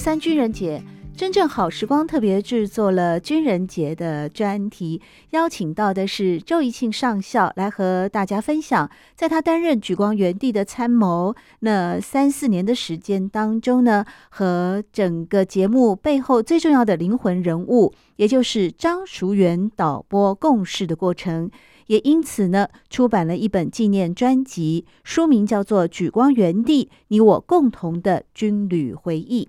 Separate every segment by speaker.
Speaker 1: 三军人节。真正好时光特别制作了军人节的专题，邀请到的是周怡庆上校来和大家分享，在他担任莒光园地的参谋那三四年的时间当中呢，和整个节目背后最重要的灵魂人物，也就是张淑媛导播共事的过程，也因此呢，出版了一本纪念专辑，书名叫做《莒光园地：你我共同的军旅回忆》。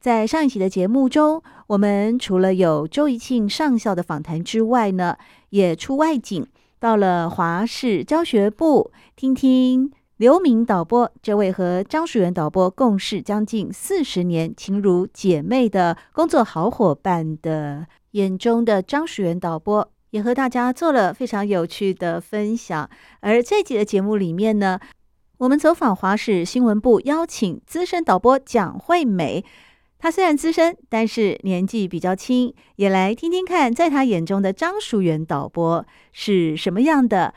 Speaker 1: 在上一期的节目中，我们除了有周怡庆上校的访谈之外呢，也出外景到了华视教学部，听听刘明导播这位和张淑媛导播共事将近四十年、情如姐妹的工作好伙伴的眼中的张淑媛导播，也和大家做了非常有趣的分享。而这集的节目里面呢，我们走访华视新闻部，邀请资深导播蒋惠美。他虽然资深，但是年纪比较轻，也来听听看，在他眼中的张淑媛导播是什么样的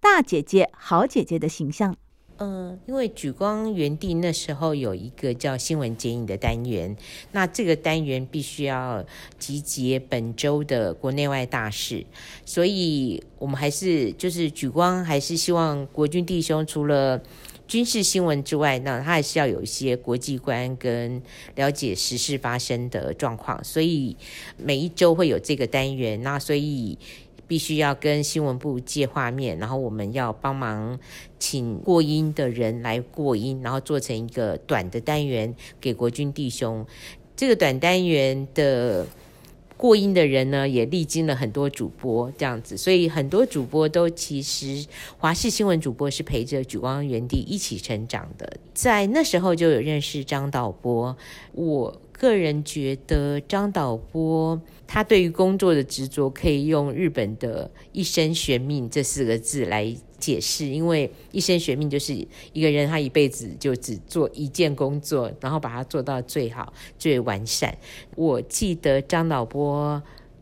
Speaker 1: 大姐姐、好姐姐的形象。
Speaker 2: 嗯、因为举光园地那时候有一个叫新闻剪影的单元，那这个单元必须要集结本周的国内外大事，所以我们还是就是举光还是希望国军弟兄除了。军事新闻之外，那他还是要有一些国际观跟了解时事发生的状况，所以每一周会有这个单元。那所以必须要跟新闻部借画面，然后我们要帮忙请过音的人来过音，然后做成一个短的单元给国军弟兄。这个短单元的。过音的人呢，也历经了很多主播这样子，所以很多主播都其实华视新闻主播是陪着举光原地一起成长的，在那时候就有认识张导播。我个人觉得张导播他对于工作的执着，可以用日本的一生悬命这四个字来。解释，因为一生学命就是一个人，他一辈子就只做一件工作，然后把它做到最好、最完善。我记得张导播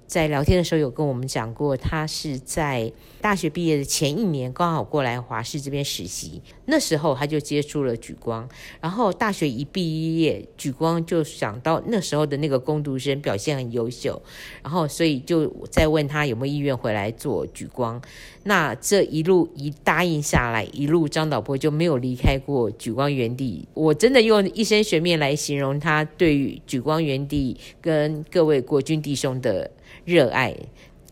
Speaker 2: 在聊天的时候有跟我们讲过，他是在。大学毕业的前一年，刚好过来华视这边实习，那时候他就接触了莒光。然后大学一毕业，莒光就想到那时候的那个工读生表现很优秀，然后所以就再问他有没有意愿回来做莒光。那这一路一答应下来，一路张导播就没有离开过莒光园地。我真的用一生悬命来形容他对于莒光园地跟各位国军弟兄的热爱。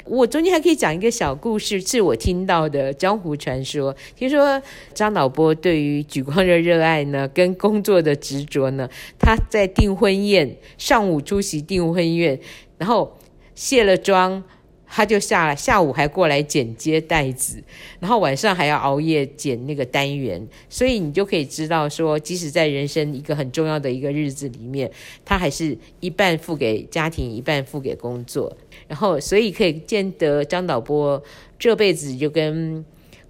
Speaker 2: 我中间还可以讲一个小故事，是我听到的江湖传说。听说张导播对于举光的热爱呢，跟工作的执着呢，他在订婚宴上午出席订婚宴，然后卸了妆。他就下来，下午还过来剪接带子，然后晚上还要熬夜剪那个单元，所以你就可以知道说，即使在人生一个很重要的一个日子里面，他还是一半付给家庭，一半付给工作，然后所以可以见得张导播这辈子就跟。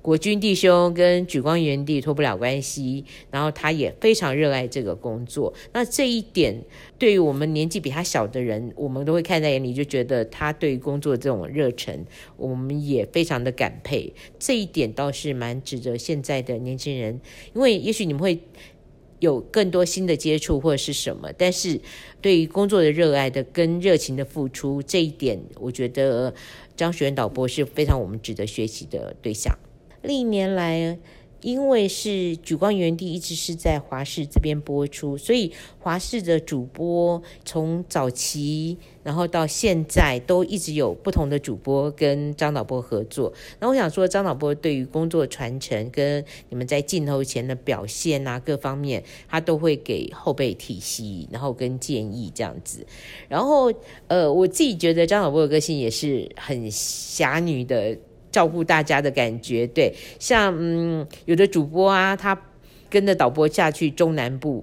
Speaker 2: 国军弟兄跟莒光园地脱不了关系，然后他也非常热爱这个工作。那这一点对于我们年纪比他小的人，我们都会看在眼里，就觉得他对于工作这种热忱，我们也非常的感佩。这一点倒是蛮值得现在的年轻人，因为也许你们会有更多新的接触或者是什么，但是对于工作的热爱的跟热情的付出，这一点我觉得张淑媛导播是非常我们值得学习的对象。历年来，因为是举光园地一直是在华视这边播出，所以华视的主播从早期，然后到现在都一直有不同的主播跟张导播合作。那我想说，张导播对于工作传承跟你们在镜头前的表现啊，各方面他都会给后辈体系，然后跟建议这样子。然后呃，我自己觉得张导播的个性也是很侠女的。照顾大家的感觉。对，像嗯，有的主播啊，他跟着导播下去中南部，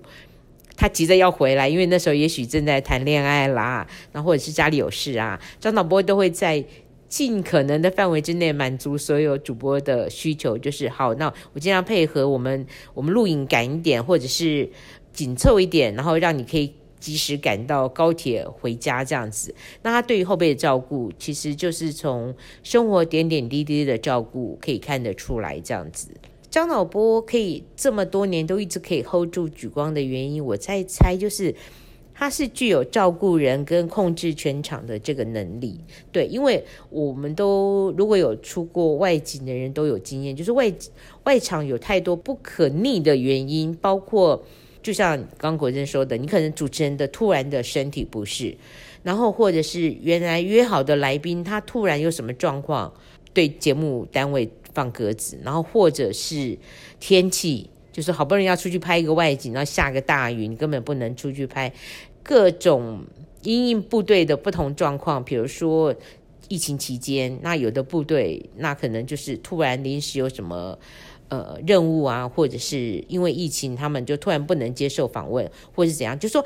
Speaker 2: 他急着要回来，因为那时候也许正在谈恋爱啦，然或者是家里有事啊，张导播都会在尽可能的范围之内满足所有主播的需求，就是好，那我尽量配合我们，我们录影赶一点，或者是紧凑一点，然后让你可以。及时赶到高铁回家这样子，那他对于后辈的照顾，其实就是从生活点点滴滴的照顾可以看得出来这样子。张导波可以这么多年都一直可以 hold 住举光的原因，我在猜就是他是具有照顾人跟控制全场的这个能力。对，因为我们都如果有出过外景的人都有经验，就是外外场有太多不可逆的原因，包括。就像刚国珍说的，你可能主持人的突然的身体不适，然后或者是原来约好的来宾他突然有什么状况，对节目单位放鸽子，然后或者是天气，就是好不容易要出去拍一个外景，然后下个大雨，你根本不能出去拍，各种因应部队的不同状况，比如说疫情期间，那有的部队那可能就是突然临时有什么。呃，任务啊，或者是因为疫情，他们就突然不能接受访问，或是怎样？就说，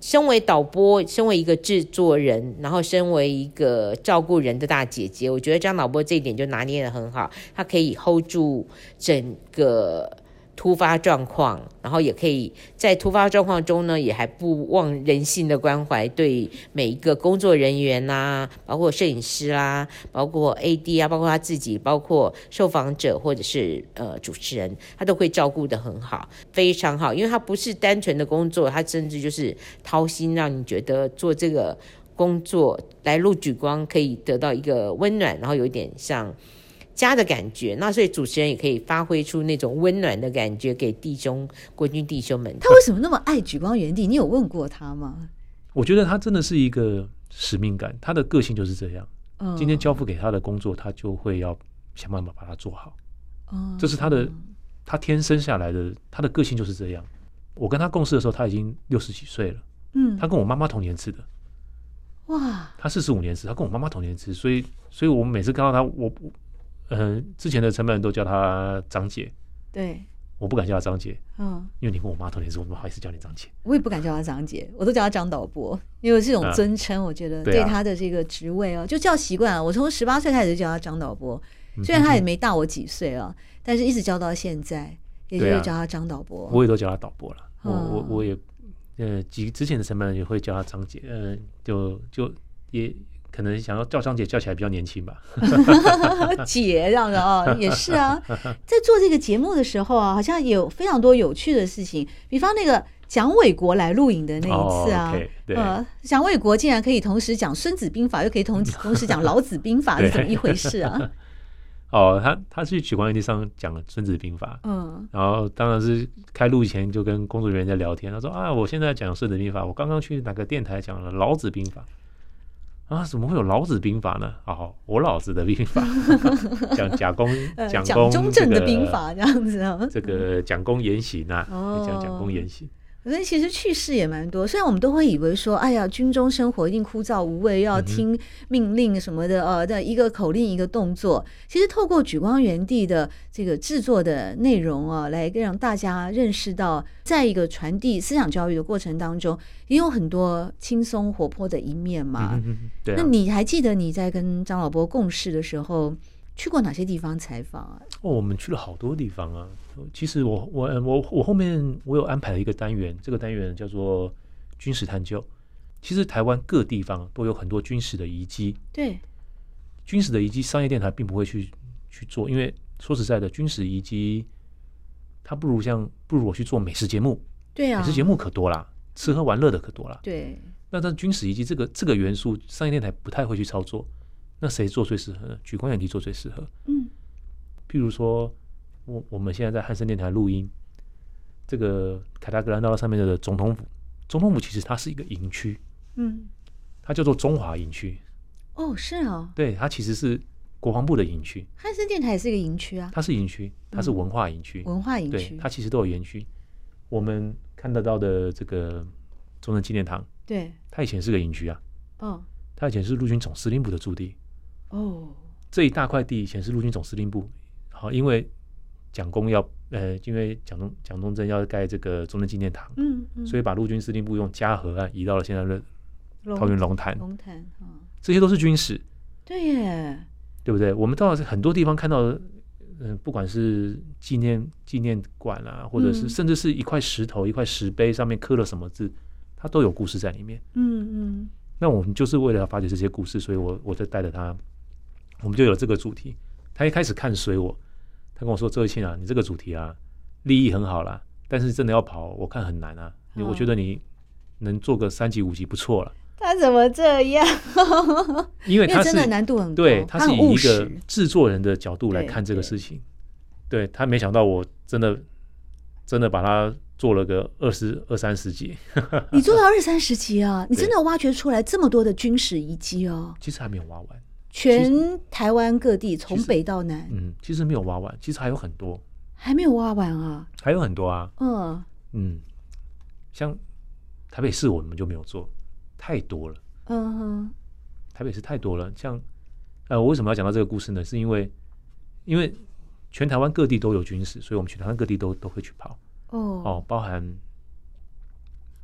Speaker 2: 身为导播，身为一个制作人，然后身为一个照顾人的大姐姐，我觉得张导播这一点就拿捏的很好，他可以 hold 住整个。突发状况，然后也可以在突发状况中呢，也还不忘人性的关怀，对每一个工作人员呐、啊，包括摄影师啦、啊，包括 AD 啊，包括他自己，包括受访者或者是呃主持人，他都会照顾得很好，非常好，因为他不是单纯的工作，他甚至就是掏心，让你觉得做这个工作来录莒光可以得到一个温暖，然后有一点像。家的感觉，那所以主持人也可以发挥出那种温暖的感觉给弟兄国军弟兄们。
Speaker 1: 他为什么那么爱举光原地？你有问过他吗？
Speaker 3: 我觉得他真的是一个使命感，他的个性就是这样。嗯，今天交付给他的工作，他就会要想办法把它做好。嗯，这是他的，他天生下来的，他的个性就是这样。我跟他共事的时候，他已经六十几岁了。嗯，他跟我妈妈同年次的。哇，他四十五年次，他跟我妈妈同年次，所以，所以我们每次看到他，我。嗯，之前的承办人都叫他张姐，
Speaker 1: 对，
Speaker 3: 我不敢叫他张姐，嗯，因为你跟我妈同年是，我不好意思叫你张姐。
Speaker 1: 我也不敢叫他张姐，我都叫他张导播，因为这种尊称，我觉得对他的这个职位哦，就叫习惯了。我从十八岁开始就叫他张导播，虽然他也没大我几岁啊，但是一直叫到现在，也就是叫他张导播。
Speaker 3: 我也都叫他导播了，我我我也，呃，几之前的承办人也会叫他张姐，嗯，就就也。可能想要叫张姐叫起来比较年轻吧，
Speaker 1: 姐这样的啊，也是啊。在做这个节目的时候啊，好像有非常多有趣的事情，比方那个蒋纬国来录影的那一次啊，呃，蒋纬国竟然可以同时讲《孙子兵法》，又可以同同时讲《老子兵法》，是怎么一回事啊？
Speaker 3: 哦，他他去莒光园地上讲了《孙子兵法》，嗯，然后当然是开录前就跟工作人员在聊天，他说啊，我现在讲《孙子兵法》，我刚刚去哪个电台讲了《老子兵法》。啊，怎么会有老子兵法呢？哦，我老子的兵法，讲蒋公，蒋公
Speaker 1: 中正的兵法这样子啊，
Speaker 3: 这个蒋公言行啊，讲蒋公言行。
Speaker 1: 所以其实趣事也蛮多，虽然我们都会以为说，哎呀，军中生活一定枯燥无味，要听命令什么的，呃，的一个口令一个动作。其实透过举光原地的这个制作的内容啊，来让大家认识到，在一个传递思想教育的过程当中，也有很多轻松活泼的一面嘛。对啊。那你还记得你在跟张老伯共事的时候，去过哪些地方采访啊？
Speaker 3: 哦，我们去了好多地方啊。其实我我我我后面我有安排了一个单元，这个单元叫做军事探究。其实台湾各地方都有很多军事的遗迹。
Speaker 1: 对，
Speaker 3: 军事的遗迹，商业电台并不会去去做，因为说实在的，军事遗迹它不如像不如我去做美食节目。
Speaker 1: 对啊，
Speaker 3: 美食节目可多啦，吃喝玩乐的可多啦。
Speaker 1: 对，
Speaker 3: 那但军事遗迹这个这个元素，商业电台不太会去操作。那谁做最适合呢？举光园地做最适合。嗯，譬如说。我我们现在在汉森电台录音，这个凯达格兰大道上面的总统府，总统府其实它是一个营区，嗯，它叫做中华营区。
Speaker 1: 哦，是哦，
Speaker 3: 对，它其实是国防部的营区。
Speaker 1: 汉森电台也是一个营区啊，
Speaker 3: 它是营区，它是文化营区，
Speaker 1: 文化营区，
Speaker 3: 它其实都有园区。我们看得到的这个中正纪念堂，
Speaker 1: 对，
Speaker 3: 它以前是个营区啊，哦，它以前是陆军总司令部的驻地，哦，这一大块地以前是陆军总司令部，好，因为蒋公要呃，因为蒋中蒋中正要盖这个中正纪念堂，
Speaker 1: 嗯嗯，
Speaker 3: 所以把陆军司令部用嘉禾案移到了现在的桃园龙潭，
Speaker 1: 龙潭啊，
Speaker 3: 这些都是军史，
Speaker 1: 对耶，
Speaker 3: 对不对？我们到很多地方看到，嗯、呃，不管是纪念纪念馆啊，或者是甚至是一块石头、一块石碑上面刻了什么字，它都有故事在里面，
Speaker 1: 嗯嗯。
Speaker 3: 那我们就是为了要发掘这些故事，所以我我就带着他，我们就有这个主题。他一开始看随我。他跟我说：“周一庆啊，你这个主题啊，立意很好啦，但是真的要跑，我看很难啊。哦、我觉得你能做个三级五级不错了。”
Speaker 1: 他怎么这样？
Speaker 3: 因为他
Speaker 1: 真的难度很高。
Speaker 3: 对，他是以一个制作人的角度来看这个事情。对，他没想到我真的真的把他做了个二十二三十集。
Speaker 1: 你做到二三十集啊？你真的挖掘出来这么多的军事遗迹哦？
Speaker 3: 其实还没有挖完。
Speaker 1: 全台湾各地，从北到南，
Speaker 3: 嗯，其实没有挖完，其实还有很多，
Speaker 1: 还没有挖完啊，
Speaker 3: 还有很多啊，
Speaker 1: 嗯。
Speaker 3: 嗯，像台北市我们就没有做，太多了，
Speaker 1: 嗯哼，
Speaker 3: 台北市太多了，像呃，我为什么要讲到这个故事呢？是因为因为全台湾各地都有军事，所以我们全台湾各地都都会去跑，
Speaker 1: 哦。
Speaker 3: 哦，包含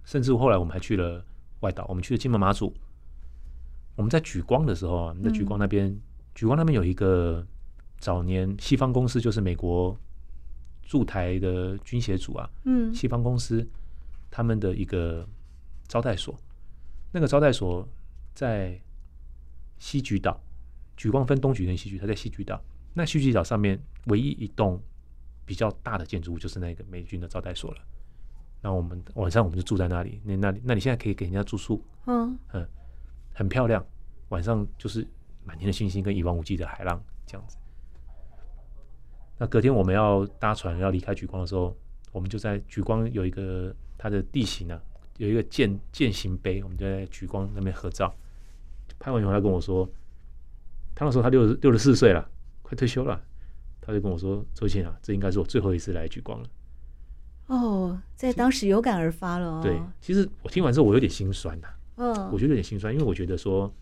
Speaker 3: 甚至后来我们还去了外岛，我们去了金门马祖。我们在举光的时候啊，我们在举光那边，嗯、莒光那边有一个早年西方公司，就是美国驻台的军协组啊，
Speaker 1: 嗯，
Speaker 3: 西方公司他们的一个招待所，那个招待所在西莒岛，举光分东莒跟西莒，它在西莒岛。那西莒岛上面唯一一栋比较大的建筑物就是那个美军的招待所了。那我们晚上我们就住在那里，那那里那你现在可以给人家住宿，
Speaker 1: 嗯
Speaker 3: 嗯。很漂亮，晚上就是满天的星星跟一望无际的海浪这样子。那隔天我们要搭船要离开莒光的时候，我们就在莒光有一个它的地形呢、啊，有一个舰舰行碑，我们就在莒光那边合照。拍完以后，他跟我说，他那时候他六十六十四岁了，快退休了，他就跟我说：“周庆啊，这应该是我最后一次来莒光了。”
Speaker 1: 哦，在当时有感而发了、哦。
Speaker 3: 对，其实我听完之后，我有点心酸呐、啊。
Speaker 1: 嗯，
Speaker 3: 我觉得有点心酸，因为我觉得说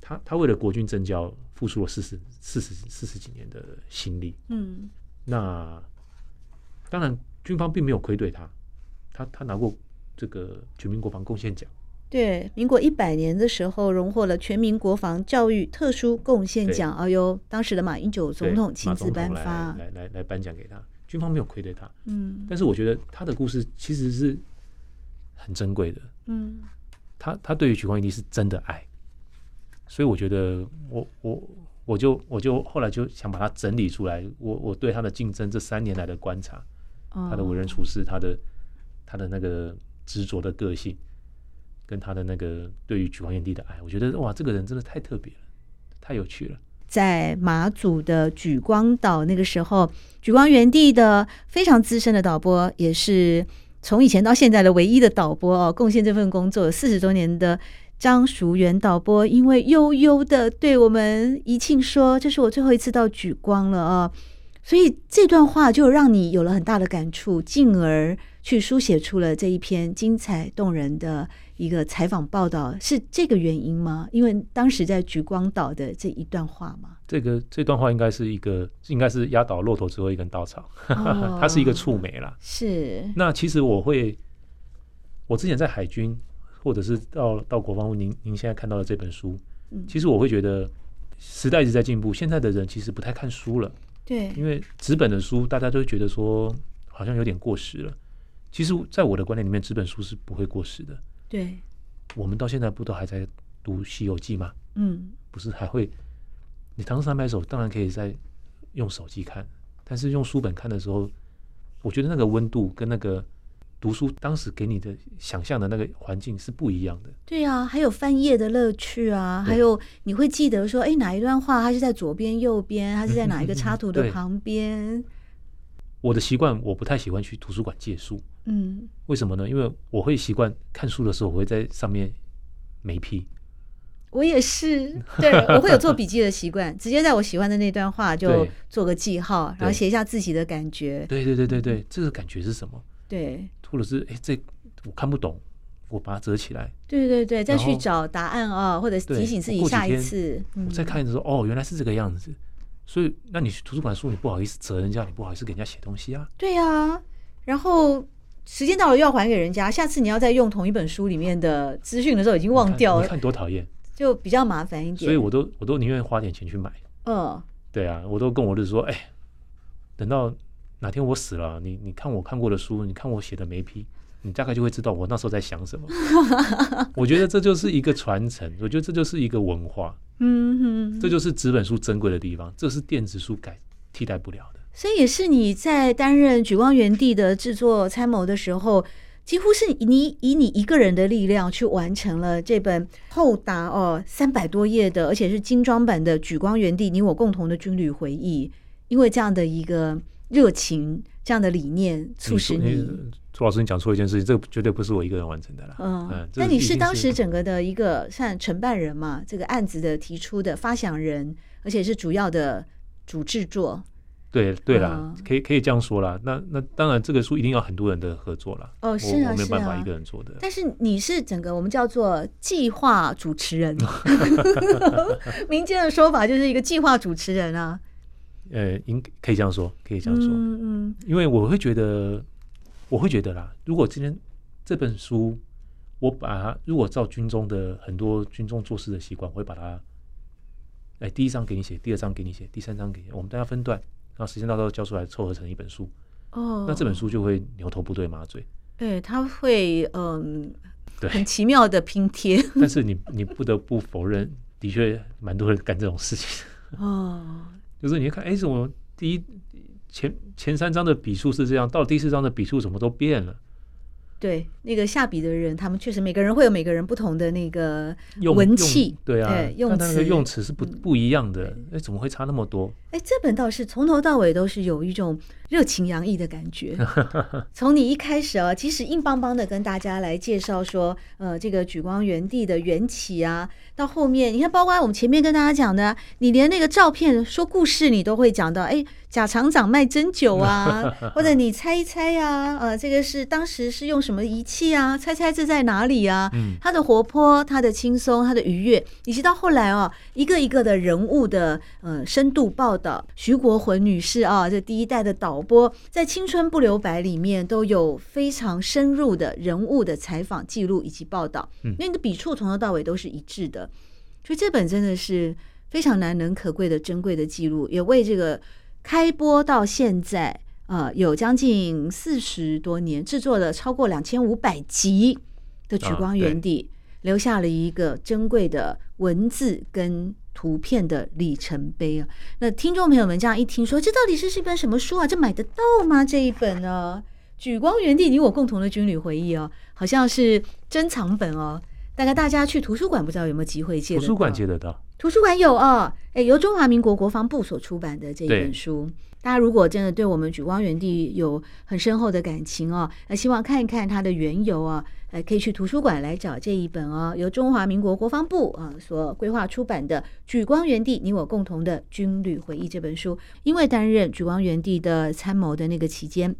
Speaker 3: 他他为了国军政教付出了四十四十四十几年的心力，
Speaker 1: 嗯，
Speaker 3: 那当然军方并没有亏对他，他他拿过这个全民国防贡献奖，
Speaker 1: 对，民国一百年的时候荣获了全民国防教育特殊贡献奖，而由当时的马英九总统亲自颁发，
Speaker 3: 来来来颁奖给他，军方没有亏对他，
Speaker 1: 嗯，
Speaker 3: 但是我觉得他的故事其实是很珍贵的，
Speaker 1: 嗯。
Speaker 3: 他他对于莒光营地是真的爱，所以我觉得我我我就我就后来就想把它整理出来。我我对他的竞争这三年来的观察，他的为人处事，他的他的那个执着的个性，跟他的那个对于举光营地的爱，我觉得哇，这个人真的太特别了，太有趣了。
Speaker 1: 在马祖的举光岛那个时候，举光原地的非常资深的导播也是。从以前到现在的唯一的导播哦，贡献这份工作四十多年的张淑媛导播，因为悠悠的对我们怡庆说：“这是我最后一次到莒光了啊！”所以这段话就让你有了很大的感触，进而去书写出了这一篇精彩动人的一个采访报道，是这个原因吗？因为当时在莒光岛的这一段话吗？
Speaker 3: 这个这段话应该是一个，应该是压倒骆驼最后一根稻草，哦、它是一个触媒啦。
Speaker 1: 是。
Speaker 3: 那其实我会，我之前在海军，或者是到到国防部，您您现在看到的这本书，
Speaker 1: 嗯、
Speaker 3: 其实我会觉得时代一直在进步，现在的人其实不太看书了。
Speaker 1: 对。因为
Speaker 3: 纸本的书，大家都会觉得说好像有点过时了。其实，在我的观念里面，纸本书是不会过时的。
Speaker 1: 对。
Speaker 3: 我们到现在不都还在读《西游记》吗？
Speaker 1: 嗯。不
Speaker 3: 是还会。你唐诗三百首当然可以在用手机看，但是用书本看的时候，我觉得那个温度跟那个读书当时给你的想象的那个环境是不一样的。
Speaker 1: 对啊，还有翻页的乐趣啊，还有你会记得说，哎，哪一段话它是在左边、右边，它是在哪一个插图的 旁边？
Speaker 3: 我的习惯，我不太喜欢去图书馆借书。
Speaker 1: 嗯，
Speaker 3: 为什么呢？因为我会习惯看书的时候，我会在上面眉批。
Speaker 1: 我也是，对，我会有做笔记的习惯，直接在我喜欢的那段话就做个记号，然后写一下自己的感觉。
Speaker 3: 对对对对对，这个感觉是什么？
Speaker 1: 对，
Speaker 3: 或者是哎，这我看不懂，我把它折起来。
Speaker 1: 对对对，再去找答案啊，或者提醒自己下一次。
Speaker 3: 我再看的时候，哦，原来是这个样子。所以，那你去图书馆书，你不好意思折人家，你不好意思给人家写东西啊。
Speaker 1: 对啊，然后时间到了又要还给人家，下次你要再用同一本书里面的资讯的时候，已经忘掉了。
Speaker 3: 你看多讨厌，
Speaker 1: 就比较麻烦一点。
Speaker 3: 所以我都我都宁愿花点钱去买。嗯，对啊，我都跟我儿子说，哎，等到哪天我死了，你你看我看过的书，你看我写的每一批。你大概就会知道我那时候在想什么。我觉得这就是一个传承，我觉得这就是一个文化。嗯哼，这就是纸本书珍贵的地方，这是电子书改替代不了的。
Speaker 1: 所以也是你在担任举光园地的制作参谋的时候，几乎是你以你一个人的力量去完成了这本厚达哦三百多页的，而且是精装版的《举光园地你我共同的军旅回忆》。因为这样的一个热情，这样的理念，促使你。
Speaker 3: 朱老师，你讲错一件事情，这个绝对不是我一个人完成的啦。
Speaker 1: 嗯，那、嗯、你是当时整个的一个像承办人嘛？这个案子的提出的发想人，而且是主要的主制作。
Speaker 3: 对对啦，嗯、可以可以这样说啦。那那当然，这个书一定要很多人的合作啦。
Speaker 1: 哦，是啊，
Speaker 3: 我没有办法一个人做的。
Speaker 1: 但是你是整个我们叫做计划主持人，民间的说法就是一个计划主持人啊。
Speaker 3: 呃，应可以这样说，可以这样说。嗯嗯，因为我会觉得。我会觉得啦，如果今天这本书，我把它如果照军中的很多军中做事的习惯，我会把它，哎，第一章给你写，第二章给你写，第三章给你，我们大家分段，然后时间到时候交出来，凑合成一本书。哦，那这本书就会牛头不对马嘴。
Speaker 1: 对，它会嗯，对，很奇妙的拼贴。
Speaker 3: 但是你你不得不否认，的确蛮多人干这种事情。哦，就是你看，哎，怎么第一？前前三章的笔数是这样，到第四章的笔数怎么都变了？
Speaker 1: 对，那个下笔的人，他们确实每个人会有每个人不同的那个文气，
Speaker 3: 对啊，对用词用词是不不一样的。哎，怎么会差那么多？
Speaker 1: 哎，这本倒是从头到尾都是有一种热情洋溢的感觉。从你一开始啊，其实硬邦邦的跟大家来介绍说，呃，这个举光原地的缘起啊，到后面你看，包括我们前面跟大家讲的，你连那个照片说故事你都会讲到，哎。贾厂长卖针灸啊，或者你猜一猜呀、啊，呃，这个是当时是用什么仪器啊？猜猜这在哪里啊？嗯，他的活泼，他的轻松，他的愉悦，以及到后来哦，一个一个的人物的呃深度报道，徐国魂女士啊，这第一代的导播，在《青春不留白》里面都有非常深入的人物的采访记录以及报道，嗯，那个笔触从头到尾都是一致的，所以这本真的是非常难能可贵的珍贵的记录，也为这个。开播到现在，呃，有将近四十多年，制作了超过两千五百集的《莒光园地》，留下了一个珍贵的文字跟图片的里程碑啊！那听众朋友们这样一听说，这到底是是一本什么书啊？这买得到吗？这一本呢，《举光园地你我共同的军旅回忆》哦，好像是珍藏本哦。大概大家去图书馆，不知道有没有机会借？图
Speaker 3: 书馆借得到。
Speaker 1: 图书馆有哦，哎，由中华民国国防部所出版的这一本书，大家如果真的对我们举光园地有很深厚的感情哦，那希望看一看它的缘由啊，呃，可以去图书馆来找这一本哦，由中华民国国防部啊所规划出版的《举光园地你我共同的军旅回忆》这本书，因为担任举光园地的参谋的那个期间。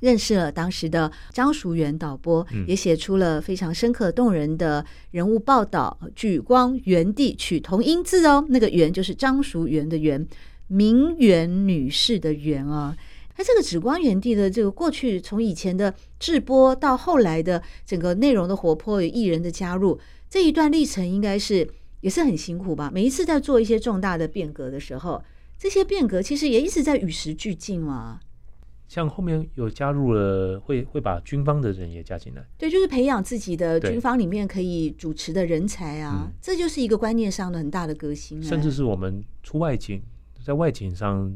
Speaker 1: 认识了当时的张淑媛导播，也写出了非常深刻动人的人物报道。莒光原地取同音字哦，那个“园”就是张淑媛的“媛”，名媛女士的“媛”啊。那这个紫光园地的这个过去，从以前的制播到后来的整个内容的活泼与艺人的加入，这一段历程应该是也是很辛苦吧？每一次在做一些重大的变革的时候，这些变革其实也一直在与时俱进嘛。
Speaker 3: 像后面有加入了，会会把军方的人也加进来，
Speaker 1: 对，就是培养自己的军方里面可以主持的人才啊，嗯、这就是一个观念上的很大的革新、啊。
Speaker 3: 甚至是我们出外景，在外景上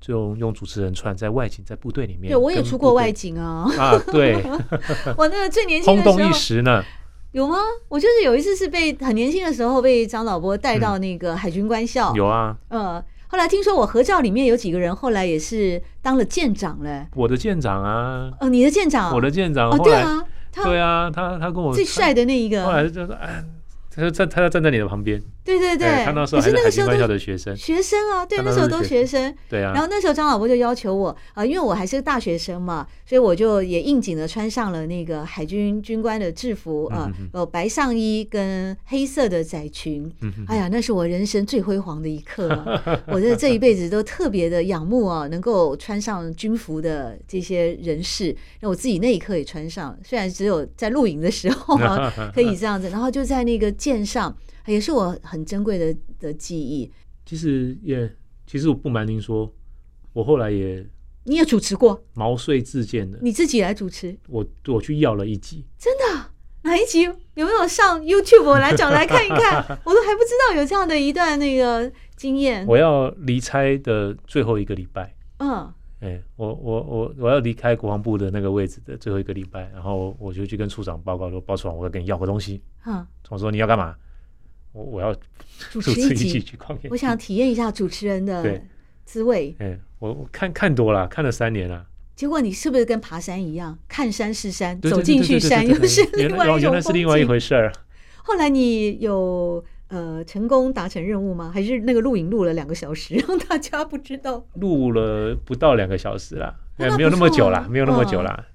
Speaker 3: 就用主持人串，在外景在部队里面，
Speaker 1: 对，我也出过外景啊，
Speaker 3: 啊，对，
Speaker 1: 我那个最年轻的时候，
Speaker 3: 轰动一时呢，
Speaker 1: 有吗？我就是有一次是被很年轻的时候被张导播带到那个海军官校，
Speaker 3: 嗯、有啊，
Speaker 1: 嗯。后来听说我合照里面有几个人，后来也是当了舰长了。
Speaker 3: 我的舰长啊，
Speaker 1: 哦，你的舰长，
Speaker 3: 我的舰长，
Speaker 1: 哦，对啊，
Speaker 3: 对啊，他他跟我
Speaker 1: 最帅的那一个，
Speaker 3: 后来就说，哎，他就站，他就站在你的旁边。
Speaker 1: 对对对，
Speaker 3: 他那时候还是海军官校的学生，
Speaker 1: 学生啊，对，那时候都学生。
Speaker 3: 对啊。
Speaker 1: 然后那时候张老伯就要求我啊，因为我还是个大学生嘛，所以我就也应景的穿上了那个海军军官的制服啊，有白上衣跟黑色的窄裙。哎呀，那是我人生最辉煌的一刻，我的这一辈子都特别的仰慕啊，能够穿上军服的这些人士。那我自己那一刻也穿上，虽然只有在露营的时候啊 可以这样子，然后就在那个舰上。也是我很珍贵的的记忆。
Speaker 3: 其实也，其实我不瞒您说，我后来也，
Speaker 1: 你也主持过
Speaker 3: 毛遂自荐的，
Speaker 1: 你自己来主持。
Speaker 3: 我我去要了一集，
Speaker 1: 真的？哪一集？有没有上 YouTube？我来找来看一看，我都还不知道有这样的一段那个经验。
Speaker 3: 我要离差的最后一个礼拜，
Speaker 1: 嗯，
Speaker 3: 哎、欸，我我我我要离开国防部的那个位置的最后一个礼拜，然后我就去跟处长报告说，报处长，我要跟你要个东西。嗯，我说你要干嘛？我我要
Speaker 1: 主持 一集，我想体验一下主持人的滋味。
Speaker 3: 我我看看多了，看了三年了。
Speaker 1: 结果你是不是跟爬山一样，看山是山，走进去山又是另外一种？原来是另外一回事儿。后来你有呃成功达成任务吗？还是那个录影录了两个小时，让大家不知道？
Speaker 3: 录了不到两个小时啦，没有那么久啦，没有那么久啦，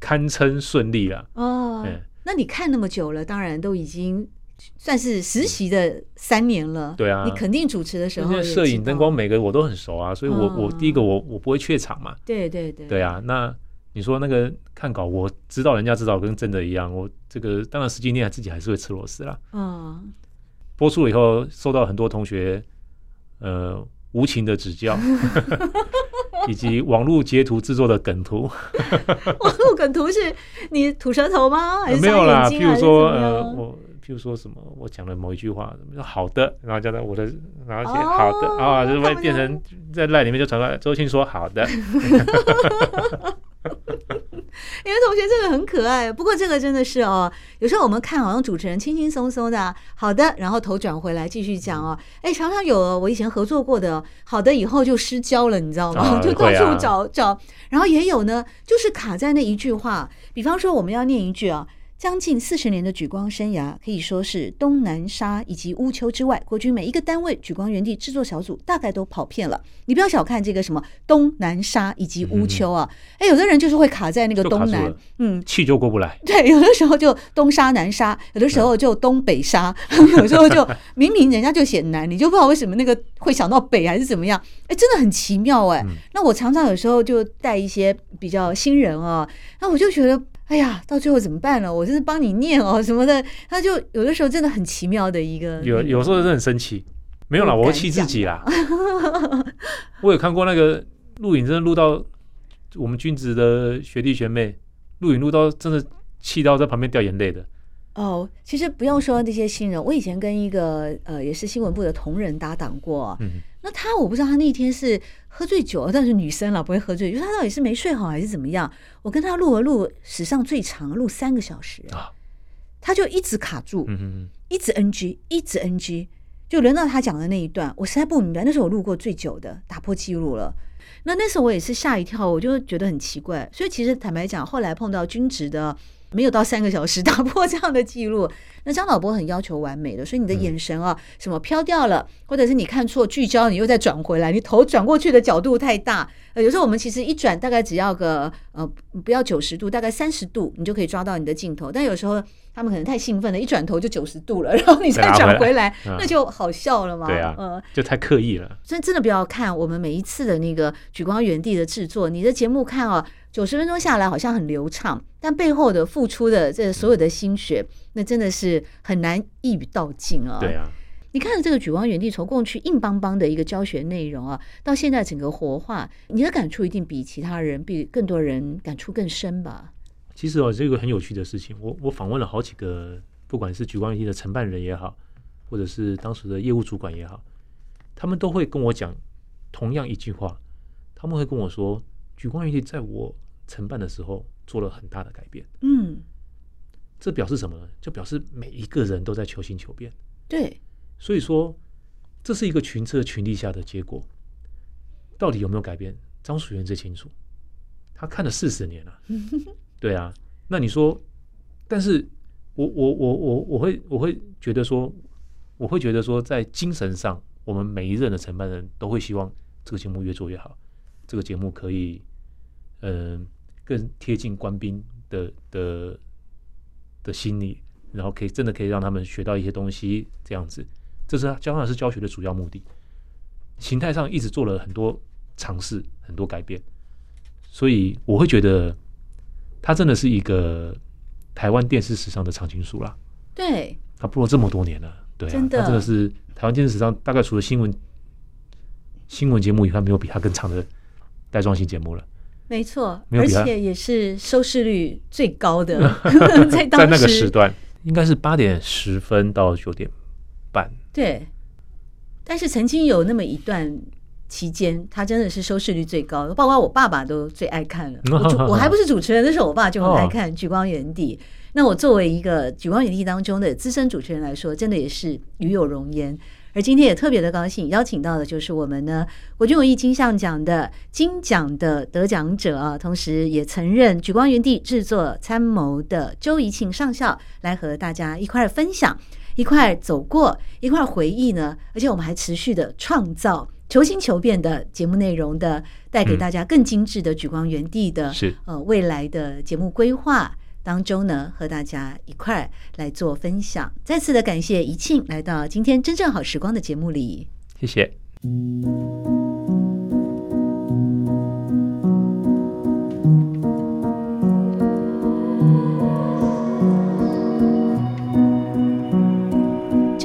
Speaker 3: 堪称顺利了。
Speaker 1: 哦，那你看那么久了，当然都已经。算是实习的三年了，
Speaker 3: 对啊，
Speaker 1: 你肯定主持的时候，
Speaker 3: 摄影、灯光每个我都很熟啊，所以我我第一个我我不会怯场嘛，
Speaker 1: 对对对，
Speaker 3: 对啊。那你说那个看稿，我知道人家知道跟真的一样，我这个当然实际念自己还是会吃螺丝啦。嗯，播出了以后，受到很多同学呃无情的指教，以及网络截图制作的梗图。
Speaker 1: 网络梗图是你吐舌头吗？还是
Speaker 3: 没有啦，譬如说呃我。譬如说什么我讲了某一句话，说好的，然后叫他我的，然后写好的啊，就会变成在赖里面就传出来。周庆说好的，
Speaker 1: 因为同学这个很可爱。不过这个真的是哦，有时候我们看好像主持人轻轻松松的，好的，然后头转回来继续讲哦。哎，常常有我以前合作过的，好的以后就失焦了，你知道吗？就到处找找，然后也有呢，就是卡在那一句话。比方说我们要念一句啊。将近四十年的举光生涯，可以说是东南沙以及乌丘之外，国军每一个单位举光原地制作小组大概都跑遍了。你不要小看这个什么东南沙以及乌丘啊，哎、嗯，有的人就是会卡在那个东南，嗯，
Speaker 3: 气就过不来。
Speaker 1: 对，有的时候就东沙南沙，有的时候就东北沙，嗯、有时候就明明人家就写南，你就不知道为什么那个会想到北还是怎么样？哎，真的很奇妙哎。嗯、那我常常有时候就带一些比较新人啊，那我就觉得。哎呀，到最后怎么办呢？我就是帮你念哦什么的，他就有的时候真的很奇妙的一个。
Speaker 3: 有有时候真的很生气，没有啦，我会气自己啦。我有看过那个录影，真的录到我们君子的学弟学妹录影录到真的气到在旁边掉眼泪的。
Speaker 1: 哦，其实不用说那些新人，我以前跟一个呃也是新闻部的同仁搭档过。嗯。那他我不知道他那天是喝醉酒了，但是女生了不会喝醉，就是他到底是没睡好还是怎么样？我跟他录了录史上最长，录三个小时啊，他就一直卡住，一直 NG，一直 NG，就轮到他讲的那一段，我实在不明白，那是我录过最久的，打破记录了。那那时候我也是吓一跳，我就觉得很奇怪。所以其实坦白讲，后来碰到均值的。没有到三个小时 打破这样的记录，那张老伯很要求完美的，所以你的眼神啊，什么飘掉了，或者是你看错聚焦，你又再转回来，你头转过去的角度太大。呃，有时候我们其实一转大概只要个呃不要九十度，大概三十度，你就可以抓到你的镜头。但有时候他们可能太兴奋了，一转头就九十度了，然后你再转回来，那就好笑了嘛。
Speaker 3: 对啊，嗯，就太刻意了。
Speaker 1: 所以真的不要看我们每一次的那个举光原地的制作，你的节目看哦。九十分钟下来好像很流畅，但背后的付出的这所有的心血，那真的是很难一语道尽啊。
Speaker 3: 对啊，
Speaker 1: 你看这个举光原地从过去硬邦邦的一个教学内容啊，到现在整个活化，你的感触一定比其他人、比更多人感触更深吧？
Speaker 3: 其实哦，这个很有趣的事情，我我访问了好几个，不管是举光园地的承办人也好，或者是当时的业务主管也好，他们都会跟我讲同样一句话，他们会跟我说。举光园地在我承办的时候做了很大的改变。
Speaker 1: 嗯，
Speaker 3: 这表示什么呢？就表示每一个人都在求新求变。
Speaker 1: 对，
Speaker 3: 所以说这是一个群策群力下的结果。到底有没有改变？张淑元最清楚。他看了四十年了。对啊，那你说，但是我我我我我会我会觉得说，我会觉得说，在精神上，我们每一任的承办人都会希望这个节目越做越好，这个节目可以嗯、更贴近官兵的的的心理，然后可以真的可以让他们学到一些东西，这样子，这是当然是教学的主要目的。形态上一直做了很多尝试，很多改变，所以我会觉得它真的是一个台湾电视史上的常青树啦。
Speaker 1: 对，
Speaker 3: 它播了这么多年了，对啊，真的，它真的是台湾电视史上大概除了新闻新闻节目以外，没有比它更长的带状性节目了。
Speaker 1: 没错，而且也是收视率最高的，在
Speaker 3: 在那个时段，应该是八点十分到九点半。
Speaker 1: 对。但是曾经有那么一段期间，他真的是收视率最高，包括我爸爸都最爱看了。我我还不是主持人，那时候我爸就很爱看《举光原地》。那我作为一个《举光原地》当中的资深主持人来说，真的也是与有荣焉。而今天也特别的高兴，邀请到的就是我们呢国军文艺金像奖的金奖的得奖者啊，同时也曾任《举光原地》制作参谋的周怡庆上校，来和大家一块儿分享。一块走过，一块回忆呢，而且我们还持续的创造求新求变的节目内容的，带给大家更精致的举光原地的，
Speaker 3: 是
Speaker 1: 呃未来的节目规划当中呢，和大家一块来做分享。再次的感谢怡庆来到今天真正好时光的节目里，
Speaker 3: 谢谢。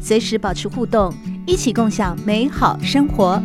Speaker 1: 随时保持互动，一起共享美好生活。